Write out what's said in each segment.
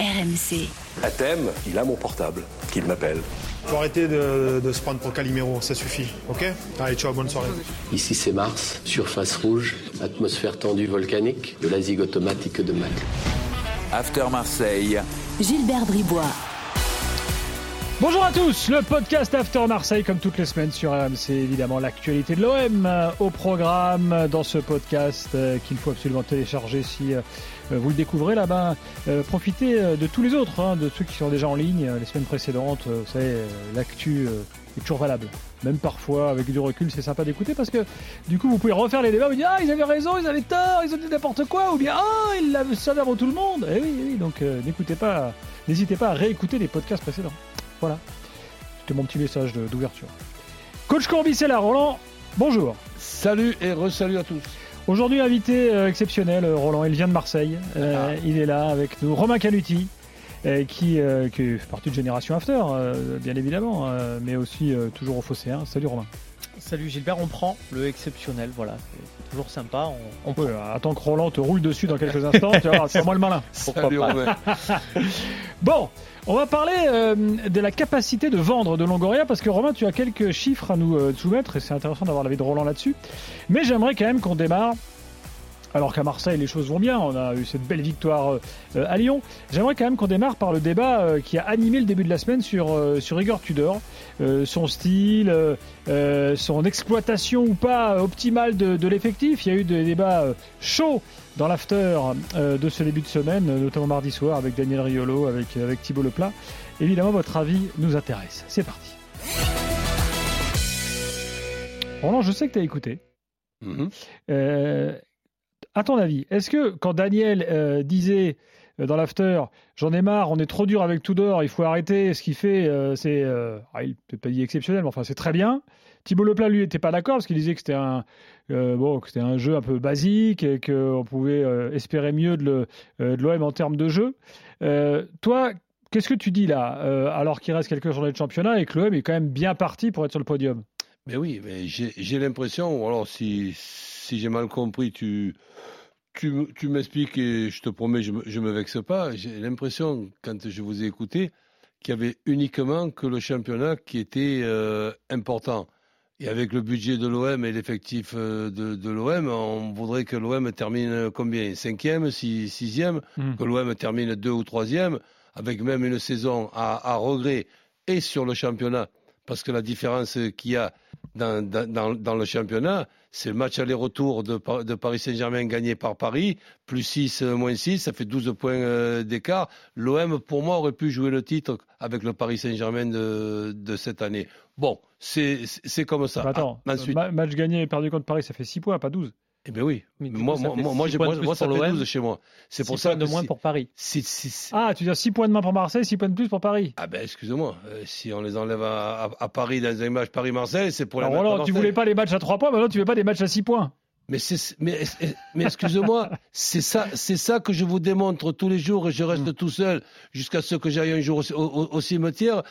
RMC. À thème, il a mon portable, qu'il m'appelle. Faut arrêter de, de se prendre pour Calimero, ça suffit, ok? Allez, ciao, bonne soirée. Ici c'est Mars, surface rouge, atmosphère tendue volcanique, de la zig automatique de Mac. After Marseille. Gilbert Bribois. Bonjour à tous, le podcast After Marseille comme toutes les semaines sur RMC, évidemment l'actualité de l'OM euh, au programme dans ce podcast euh, qu'il faut absolument télécharger si euh, vous le découvrez là-bas. profitez de tous les autres, hein, de ceux qui sont déjà en ligne les semaines précédentes, vous savez, l'actu est toujours valable. Même parfois, avec du recul, c'est sympa d'écouter parce que du coup, vous pouvez refaire les débats, vous dire Ah, ils avaient raison, ils avaient tort, ils ont dit n'importe quoi, ou bien Ah, ils l'avaient ça avant tout le monde. Eh oui, oui, donc n'écoutez pas, n'hésitez pas à réécouter les podcasts précédents. Voilà. C'était mon petit message d'ouverture. Coach Courbis est là, Roland. Bonjour. Salut et re-salut à tous. Aujourd'hui, invité euh, exceptionnel, euh, Roland. Il vient de Marseille. Euh, ah. Il est là avec nous. Romain Canuti, qui, qui, fait partie de Génération After, bien évidemment, mais aussi toujours au Phocéen. Salut Romain. Salut Gilbert, on prend le exceptionnel, voilà, c'est toujours sympa. On, on attends que Roland te roule dessus dans quelques instants, tu vois, c'est moi le malin. Salut, bon, on va parler euh, de la capacité de vendre de Longoria parce que Romain, tu as quelques chiffres à nous euh, soumettre et c'est intéressant d'avoir l'avis de Roland là-dessus. Mais j'aimerais quand même qu'on démarre alors qu'à Marseille les choses vont bien, on a eu cette belle victoire euh, à Lyon. J'aimerais quand même qu'on démarre par le débat qui a animé le début de la semaine sur, sur Igor Tudor, son style, son exploitation ou pas optimale de, de l'effectif. Il y a eu des débats chauds dans l'after euh, de ce début de semaine, notamment mardi soir avec Daniel Riolo, avec, avec Thibault Leplat. Évidemment, votre avis nous intéresse. C'est parti. Roland, je sais que tu as écouté. Mm-hmm. Euh, à ton avis, est-ce que quand Daniel euh, disait dans l'after, j'en ai marre, on est trop dur avec Tudor, il faut arrêter, ce qu'il fait, c'est, ah, il peut pas dit exceptionnel, mais enfin c'est très bien. Thibault Leplat, lui, n'était pas d'accord parce qu'il disait que c'était un, euh, bon, un jeu un peu basique et qu'on pouvait euh, espérer mieux de l'OM en termes de jeu. Euh, toi, qu'est-ce que tu dis là, alors qu'il reste quelques journées de championnat et que l'OM est quand même bien parti pour être sur le podium? Mais oui, j'ai l'impression, alors si j'ai mal compris, tu, tu, tu m'expliques et je te promets, je ne me vexe pas. J'ai l'impression, quand je vous ai écouté, qu'il y avait uniquement que le championnat qui était important. Et avec le budget de l'OM et l'effectif euh, de, l'OM, on voudrait que l'OM termine combien? Cinquième, sixième? Hmm. Que l'OM termine deux ou troisième, avec même une saison à, regret et sur le championnat. Parce que la différence qu'il y a dans, dans, le championnat, c'est le match aller-retour de, de, Paris Saint-Germain gagné par Paris, plus 6, euh, moins 6, ça fait 12 points euh, d'écart. L'OM, pour moi, aurait pu jouer le titre avec le Paris Saint-Germain de, de cette année. Bon, c'est comme ça. attends, ah, match gagné et perdu contre Paris, ça fait 6 points, pas 12. Eh bien oui. moi, moi, moi, moi, moi ça fait 12 chez moi. C'est pour ça points de moins pour Paris. Ah, tu dis 6 points de moins pour Marseille, 6 points de plus pour Paris? Ah ben excusez-moi, euh, si on les enlève à, à, Paris dans un match Paris-Marseille, c'est pour la Alors Roland, tu voulais pas les matchs à 3 points, maintenant tu veux pas des matchs à 6 points. Mais, mais, mais excusez-moi, c'est ça, c'est ça que je vous démontre tous les jours et je reste hmm. tout seul jusqu'à ce que j'aille un jour au cimetière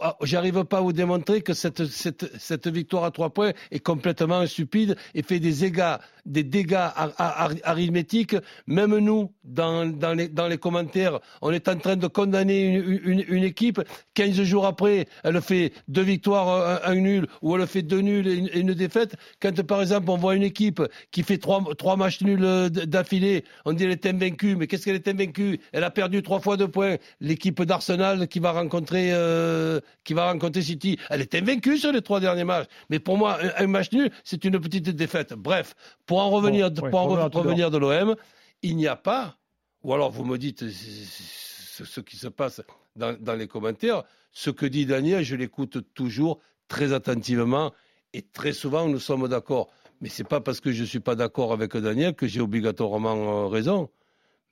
ah, j'arrive pas à vous démontrer que cette, cette, cette, victoire à trois points est complètement stupide et fait des dégâts, des dégâts arithmétiques. Même nous, dans, dans, les, dans les commentaires, on est en train de condamner une, une, une, équipe. 15 jours après, elle fait deux victoires, un, nul, ou elle fait deux nuls et une, défaite. Quand, par exemple, on voit une équipe qui fait trois, trois matchs nuls euh, d'affilée, on dit qu'elle est invaincue. Mais qu'est-ce qu'elle est invaincue? Elle a perdu trois fois deux points. L'équipe d'Arsenal qui va rencontrer... Euh, qui va rencontrer City. Elle est invaincue sur les trois derniers matchs. Mais pour moi, un, match nul, c'est une petite défaite. Bref, pour en revenir, pour en revenir de l'OM, il n'y a pas, ou alors vous me dites ce, qui se passe dans, dans les commentaires, ce que dit Daniel, je l'écoute toujours très attentivement et très souvent nous sommes d'accord. Mais ce n'est pas parce que je ne suis pas d'accord avec Daniel que j'ai obligatoirement euh, raison.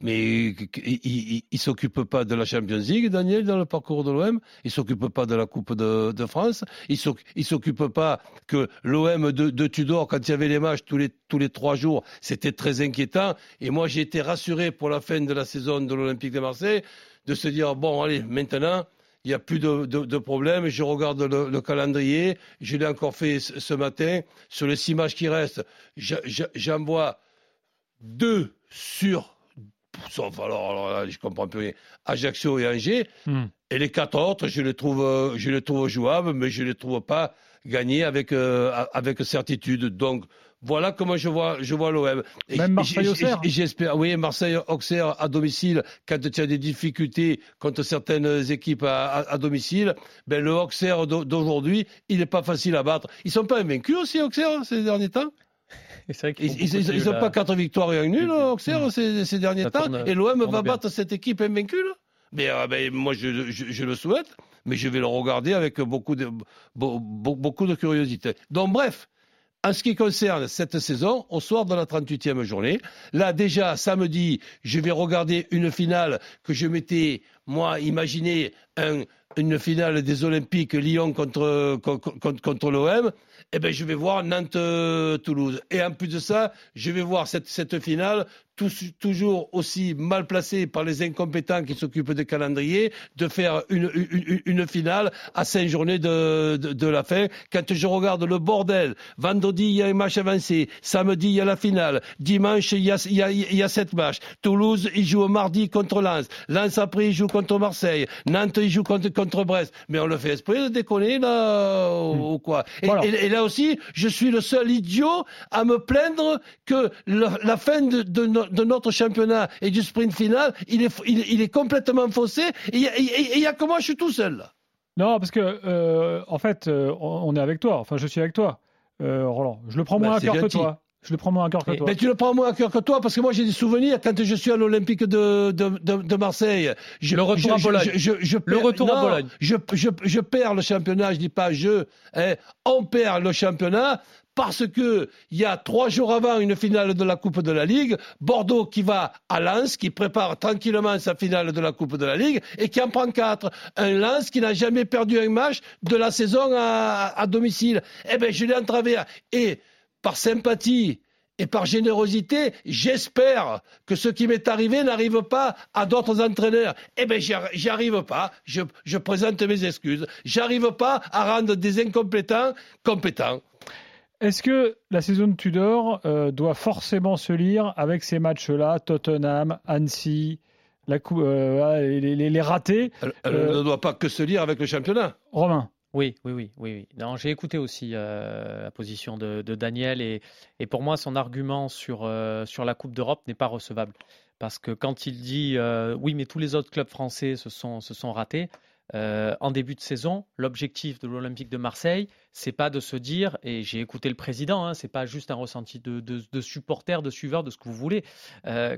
Mais il ne s'occupe pas de la Champions League, Daniel, dans le parcours de l'OM. Il ne s'occupe pas de la Coupe de, France. Il ne s'occupe pas que l'OM de, Tudor, quand il y avait les matchs tous les, tous les trois jours, c'était très inquiétant. Et moi, j'ai été rassuré pour la fin de la saison de l'Olympique de Marseille de se dire, bon, allez, maintenant, il n'y a plus de, de, problème. Je regarde le, calendrier. Je l'ai encore fait ce, matin. Sur les six matchs qui restent, j'en vois deux sur sauf alors, alors là, je comprends plus rien, Ajaccio et Angers. Hmm. Et les quatre autres, je les trouve, euh, je les trouve jouables, mais je les trouve pas gagnés avec, euh, avec certitude. Donc, voilà comment je vois, je vois l'OM. Même Marseille-Auxerre. J'espère, oui, Marseille-Auxerre à domicile, quand tu as des difficultés contre certaines équipes à, à- à domicile, ben le Auxerre d'au- d'aujourd'hui, il n'est pas facile à battre. Ils sont pas invaincus aussi, Auxerre, ces derniers temps? vrai Ils nuls, pas quatre victoires et un nul, Auxerre, ces, ces derniers Ça temps. tourne- et l'OM va bien. battre cette équipe invaincue, là mais, euh, ben, moi, je, je- je le souhaite, mais je vais le regarder avec beaucoup de, be- be- beaucoup de curiosité. Donc, bref, en ce qui concerne cette saison, au soir de la 38e journée, là, déjà, samedi, je vais regarder une finale que je m'étais, moi, imaginé un- une finale des Olympiques Lyon contre, contre, contre l'OM. Eh ben, je vais voir Nantes-Toulouse. Et en plus de ça, je vais voir cette, cette finale toujours aussi mal placée par les incompétents qui s'occupent des calendriers, de faire une, une, finale à cinq journées de, de, la fin. Quand je regarde le bordel, vendredi, il y a un match avancé, samedi, il y a la finale, dimanche, il y a, il y a, il y a sept matchs. Toulouse, il joue mardi contre Lens. Lens, après, il joue contre Marseille. Nantes, il joue contre Brest. Mais on le fait esprit de déconner, là, ou, ou quoi et, Voilà. et- et là aussi, je suis le seul idiot à me plaindre que le- la fin de, de no- de notre championnat et du sprint final, il est, il, il est complètement faussé. Et il y a- que moi, je suis tout seul, là. Non, parce que, euh, en fait, euh, on on est avec toi. Enfin, je suis avec toi, euh, Roland. Je le prends Bah, moins à cœur que toi. Je le prends moins à cœur que toi. Mais tu le prends moins à cœur que toi, parce que moi j'ai des souvenirs quand je suis à l'Olympique de, de, de, de Marseille. Je, Le retour je- à Bologne. je- Le perds- retour à Bologne. Je, je, je perds le championnat, je dis pas je, hein, on perd le championnat. Parce que il y a trois jours avant une finale de la Coupe de la Ligue, Bordeaux qui va à Lens, qui prépare tranquillement sa finale de la Coupe de la Ligue et qui en prend quatre. Un Lens qui n'a jamais perdu un match de la saison à, à domicile. Eh ben je l'ai en travers. Et par sympathie et par générosité, j'espère que ce qui m'est arrivé n'arrive pas à d'autres entraîneurs. Eh bien, j'y arri- j'y arrive pas. Je, je présente mes excuses. J'arrive pas à rendre des incompétents compétents. Est-ce que la saison de Tudor euh, doit forcément se lire avec ces matchs-là, Tottenham, Annecy, la cou- euh, les, les- les ratés Elle, elle Euh, ne doit pas que se lire avec le championnat. Romain Oui, oui, oui, oui, j'ai écouté aussi euh, la position de, Daniel et, pour moi, son argument sur, euh, sur la Coupe d'Europe n'est pas recevable. Parce que quand il dit euh, oui, mais tous les autres clubs français se sont, ratés, en début de saison, l'objectif de l'Olympique de Marseille, c'est pas de se dire, et j'ai écouté le président, hein, c'est pas juste un ressenti de, de, de supporter, de suiveur, de ce que vous voulez.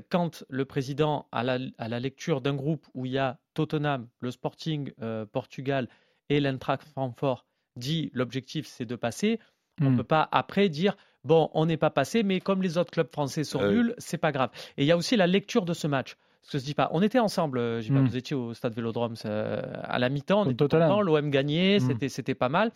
Quand le président, à la, lecture d'un groupe où il y a Tottenham, le Sporting Portugal et l'Eintracht Francfort, dit l'objectif c'est de passer, on Hmm. ne peut pas après dire bon, on n'est pas passé, mais comme les autres clubs français sont Euh, nuls, c'est pas grave. Et il y a aussi la lecture de ce match. Ce que je dis pas. On était ensemble, euh, Gilbert, Mm. vous étiez au stade Vélodrome euh, à la mi-temps, on était l'OM gagnait, Mm. c'était c'était pas mal.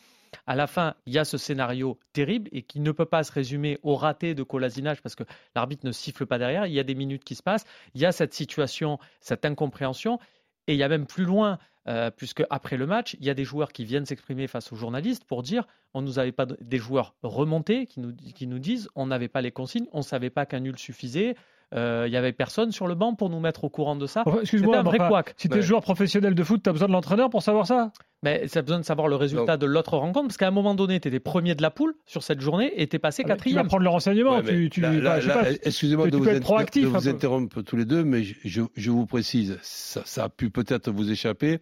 À la fin, il y a ce scénario terrible et qui ne peut pas se résumer au raté de Colasinage parce que l'arbitre ne siffle pas derrière. Il y a des minutes qui se passent. Il y a cette situation, cette incompréhension. Et il y a même plus loin, euh, puisque après le match, il y a des joueurs qui viennent s'exprimer face aux journalistes pour dire on nous avait pas de- des joueurs remontés qui nous, qui nous disent on n'avait pas les consignes, on savait pas qu'un nul suffisait. Euh, Il y avait personne sur le banc pour nous mettre au courant de ça. Enfin, Excuse-moi, C'était un vrai enfin, couac. si tu es Ouais. joueur professionnel de foot, tu as besoin de l'entraîneur pour savoir ça Mais ça a besoin de savoir le résultat de l'autre rencontre, parce qu'à un moment donné, tu étais premier de la poule sur cette journée et tu es passé Ah, mais Tu vas quatrième. prendre le renseignement. Ouais, Excusez-moi de vous, être proactif de vous interrompre tous les deux, mais je, je- je vous précise, ça, ça a pu peut-être vous échapper,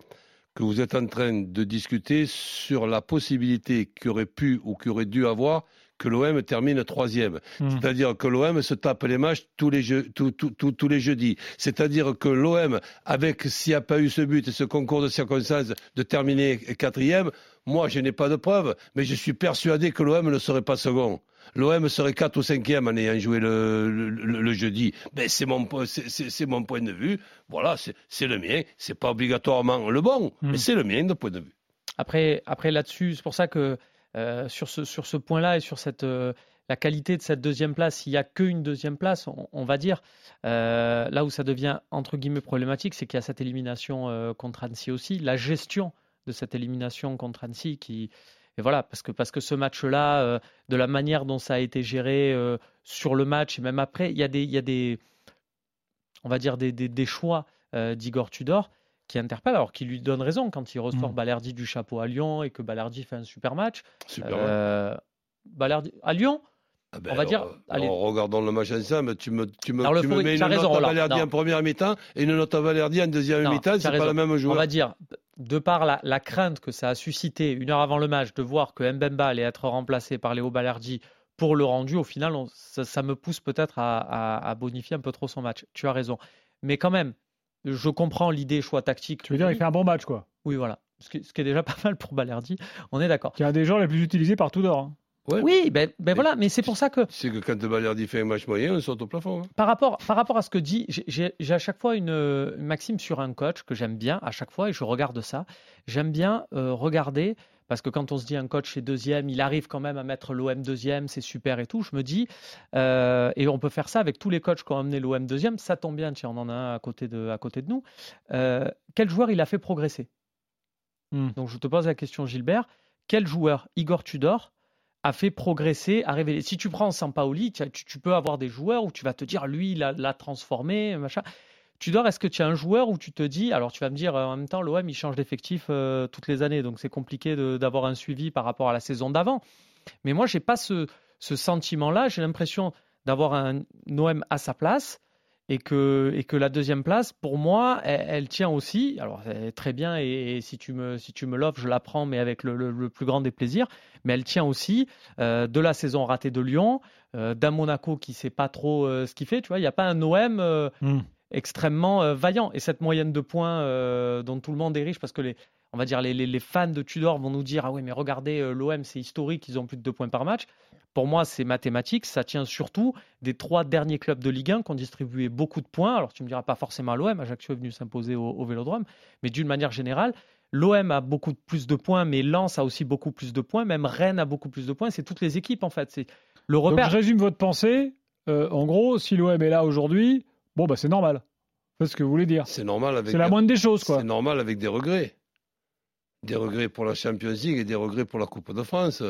que vous êtes en train de discuter sur la possibilité qu'il aurait pu ou qu'il aurait dû avoir que l'OM termine troisième. Hmm. C'est-à-dire que l'OM se tape les matchs tous les, jeux, tous- tous- tous- tous les jeudis. C'est-à-dire que l'OM, avec s'il n'y a pas eu ce but et ce concours de circonstances de terminer quatrième, moi je n'ai pas de preuves, mais je suis persuadé que l'OM ne serait pas second. L'OM serait 4 ou 5e en ayant joué le, le- le- le jeudi. Mais c'est mon, c'est- mon point de vue. Voilà, c'est c'est le mien. C'est pas obligatoirement le bon, Hmm. mais c'est le mien de point de vue. Après, après là-dessus, c'est pour ça que euh, sur ce, sur ce point-là et sur cette, euh, la qualité de cette deuxième place, s'il n'y a qu'une deuxième place, on, va dire, euh, là où ça devient entre guillemets problématique, c'est qu'il y a cette élimination contre Annecy aussi, la gestion de cette élimination contre Annecy qui. Et voilà, parce que, parce que ce match-là, de la manière dont ça a été géré sur le match et même après, il y a des. Il y a des on va dire, des, des- choix d'Igor Tudor qui interpellent, alors qu'il lui donne raison quand il ressort Mm. Balerdi du chapeau à Lyon et que Balerdi fait un super match. Super. Euh, Balerdi à Lyon, Ah ben on va dire- alors, allez. alors, regardons le match ensemble. Tu me, tu me, Alors, tu me mets une raison, note à. Valerdi Non. en première mi-temps et une note à Valerdi en deuxième mi-temps. C'est pas le même on joueur. va dire, de par la, la crainte que ça a suscité une heure avant le match de voir que Mbemba allait être remplacé par Léo Balerdi pour le rendu, au final, on- ça, ça me pousse peut-être à, à- à bonifier un peu trop son match. Tu as raison. Mais quand même, je comprends l'idée choix tactique. Tu veux dire, il fait un bon match, quoi. Oui, voilà. Ce qui, ce qui est déjà pas mal pour Balerdi. On est d'accord. Qui est un des joueurs les plus utilisés par Tudor. hein. Ouais. Oui, ben, ben voilà. Mais c'est pour ça que sais que quand Valerdi fait un match moyen, on saute au plafond. hein. par rapport, par rapport à ce que dit, j'ai- à chaque fois une, une maxime sur un coach que j'aime bien à chaque fois et je regarde ça. J'aime bien euh, regarder parce que quand on se dit un coach est deuxième, il arrive quand même à mettre l'OM deuxième, c'est super et tout. Je me dis, euh, et on peut faire ça avec tous les coachs qui ont amené l'OM deuxième, ça tombe bien, tiens, on en a un à côté de, à côté de nous. Euh, quel joueur il a fait progresser? Hmm. Donc je te pose la question, Gilbert, quel joueur Igor Tudor a fait progresser, a révélé? Si tu prends Sampaoli, tu, tu- peux avoir des joueurs où tu vas te dire, lui, il l'a transformé, machin. Tudor, est-ce que tu as un joueur où tu te dis, alors tu vas me dire, euh, en même temps, l'OM, il change d'effectif euh, toutes les années, donc c'est compliqué d'avoir un suivi par rapport à la saison d'avant. Mais moi, j'ai pas ce, sentiment-là. J'ai l'impression d'avoir un OM à sa place et que, et que la deuxième place, pour moi, elle, elle tient aussi. Alors, très bien et, si tu me, si me l'offres, je la prends, mais avec le, plus grand des plaisirs. Mais elle tient aussi euh, de la saison ratée de Lyon, d'un Monaco qui sait pas trop ce qu'il fait. Tu vois, il n'y a pas un OM Hmm. Extrêmement euh, vaillant. Et cette moyenne de points euh, dont tout le monde est riche, parce que les, on va dire les, les- les fans de Tudor vont nous dire ah oui mais regardez euh, l'OM c'est historique, ils ont plus de deux points par match. Pour moi c'est mathématique, ça tient surtout des trois derniers clubs de Ligue 1 qui ont distribué beaucoup de points. Alors tu me diras pas forcément l'OM, Ajaccio est venu s'imposer au, au Vélodrome, mais d'une manière générale. L'OM a beaucoup plus de points, mais Lens a aussi beaucoup plus de points. Même Rennes a beaucoup plus de points. C'est toutes les équipes en fait. C'est le Donc, repère. je résume votre pensée. En gros, si l'OM est là aujourd'hui, bon, bah, c'est normal. C'est ce que vous voulez dire. C'est normal avec. C'est la moindre des choses, quoi. C'est normal avec des regrets. Des regrets pour la Champions League et des regrets pour la Coupe de France.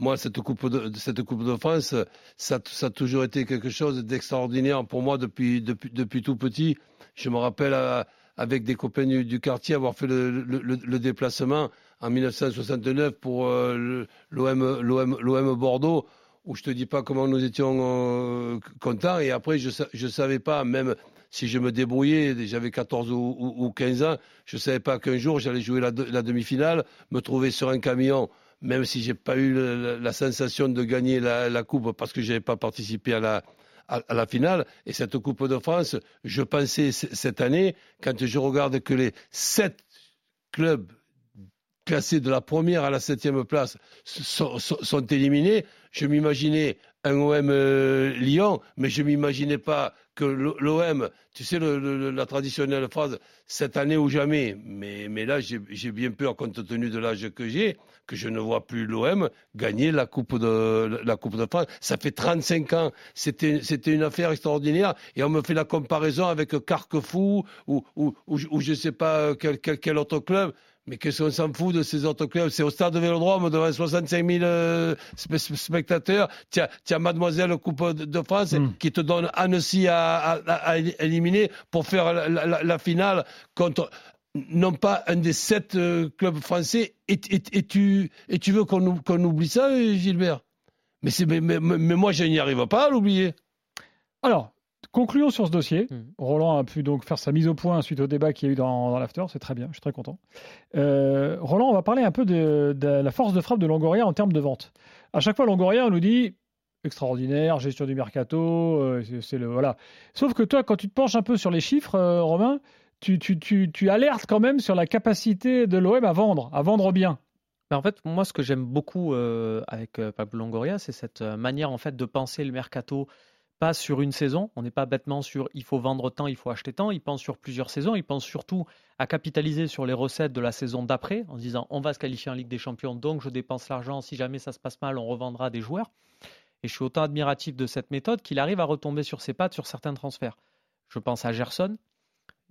Moi, cette Coupe de, cette coupe de France, ça, ça a toujours été quelque chose d'extraordinaire pour moi depuis, depuis, depuis tout petit. Je me rappelle euh, avec des copains du, du quartier avoir fait le, le- le- le déplacement en 1969 pour euh, l'OM Bordeaux, où je te dis pas comment nous étions euh, contents. Et après, je je savais pas, même si je me débrouillais, j'avais 14 ou, ou- ou 15 ans, je savais pas qu'un jour j'allais jouer la, de- la demi-finale, me trouver sur un camion, même si j'ai pas eu la, sensation de gagner la, coupe parce que j'avais pas participé à la à, la finale. Et cette Coupe de France, je pensais cette année, quand je regarde que les sept clubs classés de la première à la septième place sont éliminés, je m'imaginais un OM euh, Lyon, mais je m'imaginais pas que l'OM, tu sais la traditionnelle phrase, cette année ou jamais. Mais, là, j'ai bien peur, compte tenu de l'âge que j'ai, que je ne vois plus l'OM gagner la Coupe de la Coupe de France. Ça fait 35 ans. C'était une affaire extraordinaire. Et on me fait la comparaison avec Carquefou ou ou, ou, ou je sais pas quel, quel autre club. Mais qu'est-ce qu'on s'en fout de ces autres clubs? C'est au stade de Vélodrome devant 65 000 euh, spe- spe- spectateurs. Tiens, tiens Mademoiselle Coupe de France Mm. qui te donne Annecy à, à, à- à éliminer pour faire la, la- la- la finale contre non pas un des sept euh, clubs français. Et, et- et tu, et tu veux qu'on ou- qu'on oublie ça, Gilbert? Mais, c'est- mais, mais, mais moi, je n'y arrive pas à l'oublier. Alors, concluons sur ce dossier. Mhm. Roland a pu donc faire sa mise au point suite au débat qu'il y a eu dans, dans l'after. C'est très bien, je suis très content. Euh, Roland, on va parler un peu de, de la force de frappe de Longoria en termes de vente. À chaque fois, Longoria, on nous dit extraordinaire, gestion du mercato, euh, c'est- le voilà. Sauf que toi, quand tu te penches un peu sur les chiffres, euh, Romain, tu, tu, tu, tu alertes quand même sur la capacité de l'OM à vendre, à vendre bien. Mais en fait, moi, ce que j'aime beaucoup avec Pablo Longoria, c'est cette manière en fait de penser le mercato pas sur une saison. On n'est pas bêtement sur il faut vendre tant, il faut acheter tant. Il pense sur plusieurs saisons. Il pense surtout à capitaliser sur les recettes de la saison d'après en disant on va se qualifier en Ligue des Champions, donc je dépense l'argent. Si jamais ça se passe mal, on revendra des joueurs. Et je suis autant admiratif de cette méthode qu'il arrive à retomber sur ses pattes sur certains transferts. Je pense à Gerson.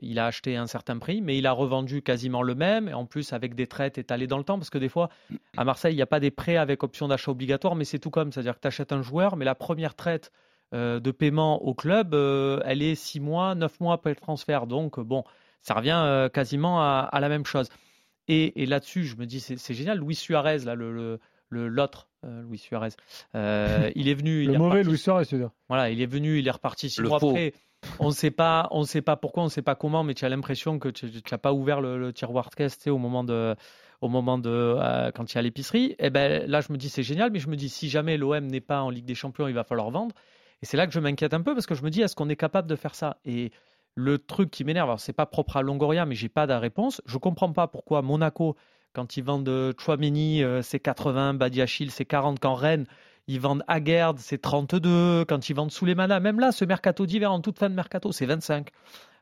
Il a acheté un certain prix, mais il a revendu quasiment le même, et en plus avec des traites étalées dans le temps, parce que des fois, à Marseille, il n'y a pas des prêts avec option d'achat obligatoire, mais c'est tout comme, c'est-à-dire que tu achètes un joueur, mais la première traite de paiement au club, euh, elle est 6 mois, 9 mois après le transfert. Donc, euh, bon, ça revient euh, quasiment à, à la même chose. Et, et là-dessus, je me dis, c'est c'est génial. Luis Suarez, là, le, le- le- l'autre, euh, Luis Suarez, euh, il est venu. il Le est mauvais reparti Luis Suarez, tu veux dire? voilà, il est venu, il est reparti six Le mois faux. après. On ne sait pas, on sait pas pourquoi, on ne sait pas comment, mais tu as l'impression que tu n'as pas ouvert le, le tiroir de caisse tu sais, au moment de, au moment de euh, quand il y a l'épicerie. Et ben là, je me dis c'est génial, mais je me dis si jamais l'OM n'est pas en Ligue des Champions, il va falloir vendre. Et c'est là que je m'inquiète un peu parce que je me dis est-ce qu'on est capable de faire ça? Et le truc qui m'énerve, alors c'est pas propre à Longoria, mais j'ai pas de réponse. Je comprends pas pourquoi Monaco, quand ils vendent euh, Chouameni, euh, c'est 80, Badiachil, c'est 40, quand Rennes ils vendent Aguerd, c'est 32. Quand ils vendent Souleymana, même là, ce mercato d'hiver en toute fin de mercato, c'est 25.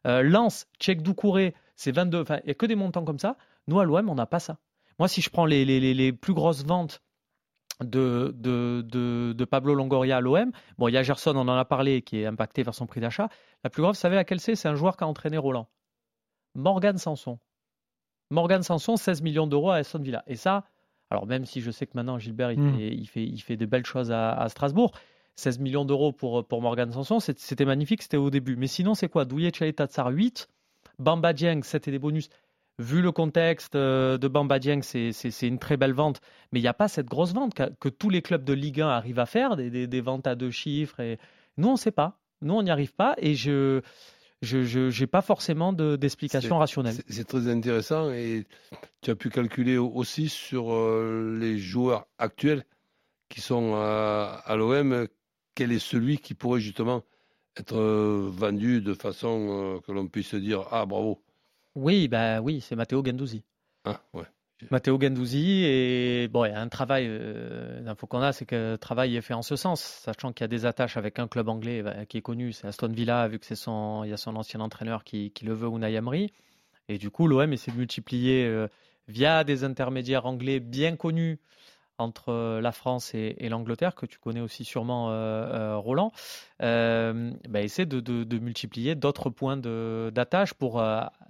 Euh, Lens, Tchèque Doucouré, c'est 22. Enfin, il n'y a que des montants comme ça. Nous, à l'OM, on n'a pas ça. Moi, si je prends les, les, les, les plus grosses ventes de, de, de, de Pablo Longoria à l'OM, bon, il y a Gerson, on en a parlé, qui est impacté par son prix d'achat. La plus grave, vous savez laquelle c'est? C'est un joueur qui a entraîné Roland. Morgan Sanson. Morgan Sanson, 16 millions d'euros à Aston Villa. Et ça, alors même si je sais que maintenant Gilbert il, Mm. fait, il, fait, il fait de belles choses à, à Strasbourg, 16 millions d'euros pour, pour Morgan Sanson, c'était magnifique, c'était au début. Mais sinon, c'est quoi? Douillet Tchaletatsar 8, Bamba Dieng 7 et des bonus. Vu le contexte euh, de Bamba Dieng, c'est une très belle vente, mais il n'y a pas cette grosse vente que, que tous les clubs de Ligue 1 arrivent à faire, des, des- des ventes à deux chiffres. Et... Nous, on ne sait pas. Nous, on n'y arrive pas et je je n'ai pas forcément de- d'explication rationnelle. C'est très intéressant et tu as pu calculer au- aussi sur euh, les joueurs actuels qui sont à, à l'OM, quel est celui qui pourrait justement être euh, vendu de façon euh, que l'on puisse dire ah bravo. Oui, bah oui, c'est Matteo Gendouzi. Ah, ouais. Matteo Gendouzi et bon, il y a un travail. Euh, L'info qu'on a, c'est que le travail est fait en ce sens, sachant qu'il y a des attaches avec un club anglais bah, qui est connu, c'est Aston Villa, vu que c'est son, il y a son ancien entraîneur qui, qui le veut, Unai Emery. Et du coup, l'OM essaie de multiplier euh, via des intermédiaires anglais bien connus entre euh, la France et, et l'Angleterre, que tu connais aussi sûrement, euh, euh, Roland, euh, bah, essaie de, multiplier d'autres points d'attache pour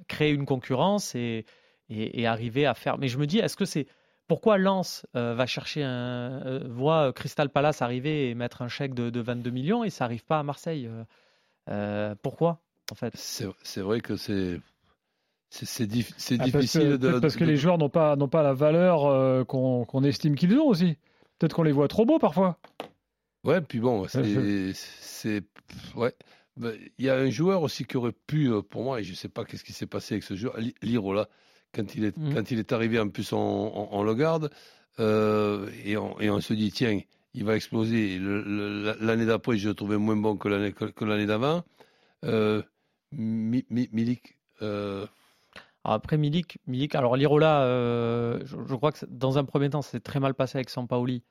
créer une concurrence et, et, arriver à faire. Mais je me dis, est-ce que c'est pourquoi Lens va chercher un voit Crystal Palace arriver et mettre un chèque de, de 22 millions et ça n'arrive pas à Marseille Pourquoi en fait? C'est vrai que c'est c'est dif- Ah, que- difficile de, parce que de- les joueurs n'ont pas, pas la valeur euh, qu'on estime qu'ils ont aussi. Peut-être qu'on les voit trop beaux parfois. Ouais, puis bon, c'est. je- c'est- Ouais. Ben, Il y a un joueur aussi qui aurait pu, euh, pour moi, et je ne sais pas qu'est-ce qui s'est passé avec ce joueur, Li- Lirola, quand il est, Mhm. quand il est arrivé, en plus, on, on- on le garde, euh, et, on, et on se dit, tiens, il va exploser. L'année d'après, je le trouvais moins bon que l'année d'avant. Euh, Mi- Mi- Milik, euh, Alors après Milik, Milik alors Lirola, euh, je, je crois que dans un premier temps, c'est très mal passé avec Sampaoli.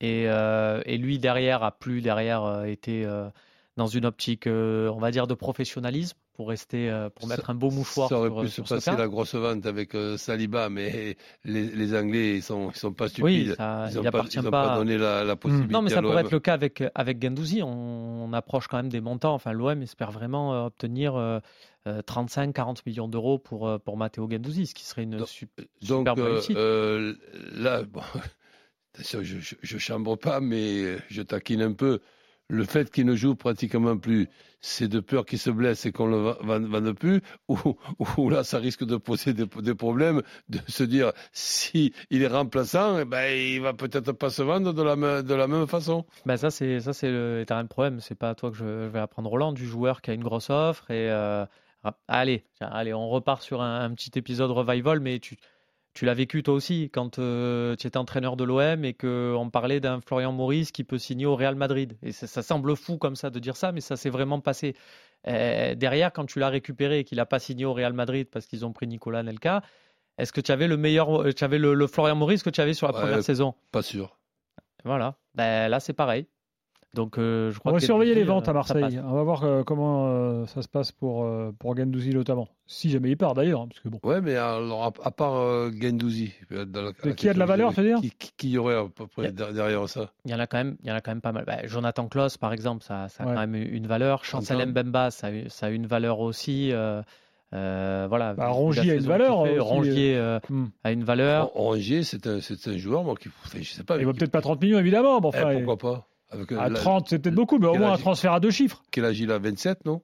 Et, euh, et lui, derrière, a plus derrière euh, été euh, dans une optique, on va dire, de professionnalisme pour rester, pour Ça- mettre un beau mouchoir ça aurait sur, pu se passer cas. la grosse vente avec Saliba, mais les, les Anglais, ils sont, ils sont pas Oui, stupides. ça, ils il n'ont pas, pas. pas donné la, la possibilité Non, mais à ça pourrait l'OM. être le cas avec, avec Gendouzi. On, on approche quand même des montants. Enfin, l'OM espère vraiment obtenir 35-40 millions d'euros pour, euh, pour Matteo Gendouzi, ce qui serait une Donc- sup- Donc superbe euh, réussite. euh, là, bon, je, je chambre pas, mais je taquine un peu. Le fait qu'il ne joue pratiquement plus, c'est de peur qu'il se blesse et qu'on ne le va- va- vende plus, ou, ou là, ça risque de poser des, des problèmes, de se dire si il est remplaçant, eh ben, il va peut-être pas se vendre de la, de la même façon. Ben ça, c'est ça, c'est le éternel problème. C'est pas à toi que je, je vais apprendre Roland, du joueur qui a une grosse offre. Et euh, allez, allez, on repart sur un, un petit épisode revival, mais tu, tu l'as vécu toi aussi quand euh, tu étais entraîneur de l'OM et qu'on parlait d'un Florian Maurice qui peut signer au Real Madrid. Et ça, ça semble fou comme ça de dire ça, mais ça s'est vraiment passé. Euh, derrière, quand tu l'as récupéré et qu'il n'a pas signé au Real Madrid parce qu'ils ont pris Nicolas Nelka, est-ce que tu avais le meilleur, tu avais le, le Florian Maurice que tu avais sur la Ouais. première saison? Pas sûr. voilà. Ben, là, c'est pareil. Donc, euh, je crois On va que surveiller les ventes à euh, Marseille. On va voir euh, comment euh, ça se passe pour, euh, pour Gendouzi notamment. Si jamais il part d'ailleurs. hein, parce que bon. Ouais, mais alors, à, à part euh, Gendouzi, dans la- qui a de la valeur, que tu veux dire qui, qui, qui y aurait à peu près derrière ça? Il y en a quand même, il y en a quand même pas mal. Ben, Jonathan Klaus, par exemple, ça, ça a Ouais. quand même une valeur. Chancel Antoine. Mbemba, ça, a eu- ça a une valeur aussi. euh, euh, voilà. Bah, Rongier a une valeur fait, aussi, Rongier euh, Hmm. a une valeur. Rongier, c'est un, c'est un joueur, moi, qui, enfin, je sais pas. Il vaut peut-être pas 30 millions évidemment. Mais Eh, enfin, pourquoi pas? Avec, À la- 30, c'est peut-être beaucoup, mais au moins un transfert à deux chiffres. Quel âge il a? 27, non?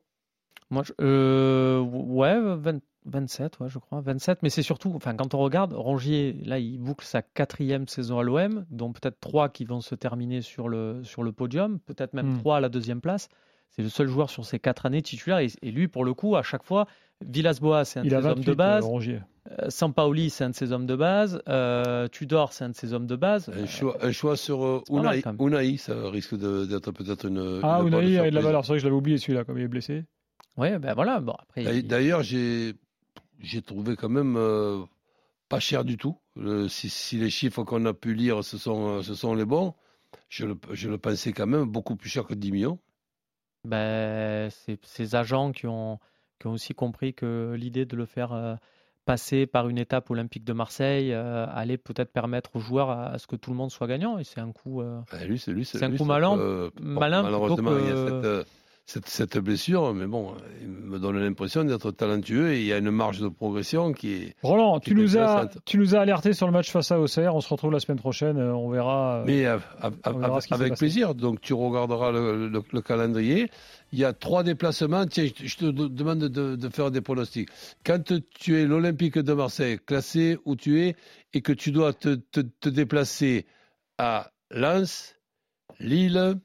Moi, je- euh, ouais, 20 27, ouais, je crois. 27, mais c'est surtout, enfin, quand on regarde, Rongier, là, il boucle sa quatrième saison à l'OM, dont peut-être trois qui vont se terminer sur le, sur le podium, peut-être même Hmm. trois à la deuxième place. C'est le seul joueur sur ces quatre années titulaires. Et, et lui, pour le coup, à chaque fois, Villas-Boas, c'est un de ses hommes 28, de base. euh. Euh, Sampaoli, c'est un de ses hommes de base. Euh, Tudor, c'est un de ses hommes de base. un choix, un choix sur euh, pas mal, Unai, quand même. Unai, ça risque d'être peut-être une. Ah, une Unai a de la valeur. C'est vrai que je l'avais oublié celui-là, comme il est blessé. Ouais, ben voilà. Bon, après, D'ailleurs- il- j'ai j'ai trouvé quand même euh, pas cher du tout. Le- si, si les chiffres qu'on a pu lire, ce sont, euh, ce sont les bons, je le, je le pensais quand même beaucoup plus cher que 10 millions. Ben, ces agents qui ont, qui ont aussi compris que l'idée de le faire euh, passer par une étape olympique de Marseille euh, allait peut-être permettre aux joueurs à, à ce que tout le monde soit gagnant. Et c'est un coup. euh, lui, lui, un lui, coup malin- malin malheureusement, il y a que- cette, euh, cette, cette blessure, mais bon, il me donne l'impression d'être talentueux et il y a une marge de progression qui est. Roland, Qui tu est nous, as, tu nous as alerté sur le match face à Auxerre. On se retrouve la semaine prochaine. euh, On verra. euh, Mais on verra avec passé. plaisir. Donc tu regarderas le, le- le calendrier. Il y a trois déplacements. Tiens, je te- je te de- demande de, de faire des pronostics. Quand tu es l'Olympique de Marseille, classé où tu es, et que tu dois te, te- te déplacer à Lens, Lille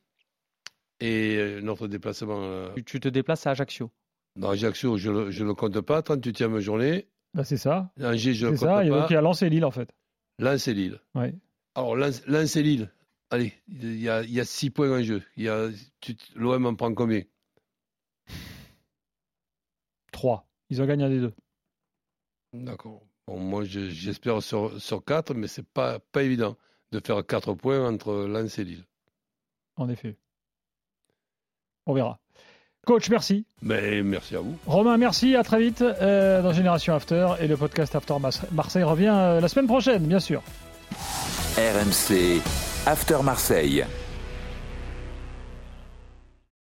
et euh, notre déplacement euh, tu, tu te déplaces à Ajaccio. dans Ajaccio, je ne le compte pas. 38e journée. bah, c'est ça. Angers, je le compte ça. Et pas. donc, il y a lancé Lille, en fait. Lens et Lille. Ouais. Alors, Lens, Lens et Lille, allez, il y a, y a six points en jeu. Il y a, tu- L'OM en prend combien? 3. Ils ont gagné un des deux. D'accord. Bon, moi, je- j'espère sur, sur 4, mais c'est pas, pas évident de faire 4 points entre Lens et Lille. En effet. On verra. Coach, merci. Mais merci à vous. Romain, merci. À très vite euh, dans Génération After. Et le podcast After Marseille revient euh, la semaine prochaine, bien sûr. RMC After Marseille.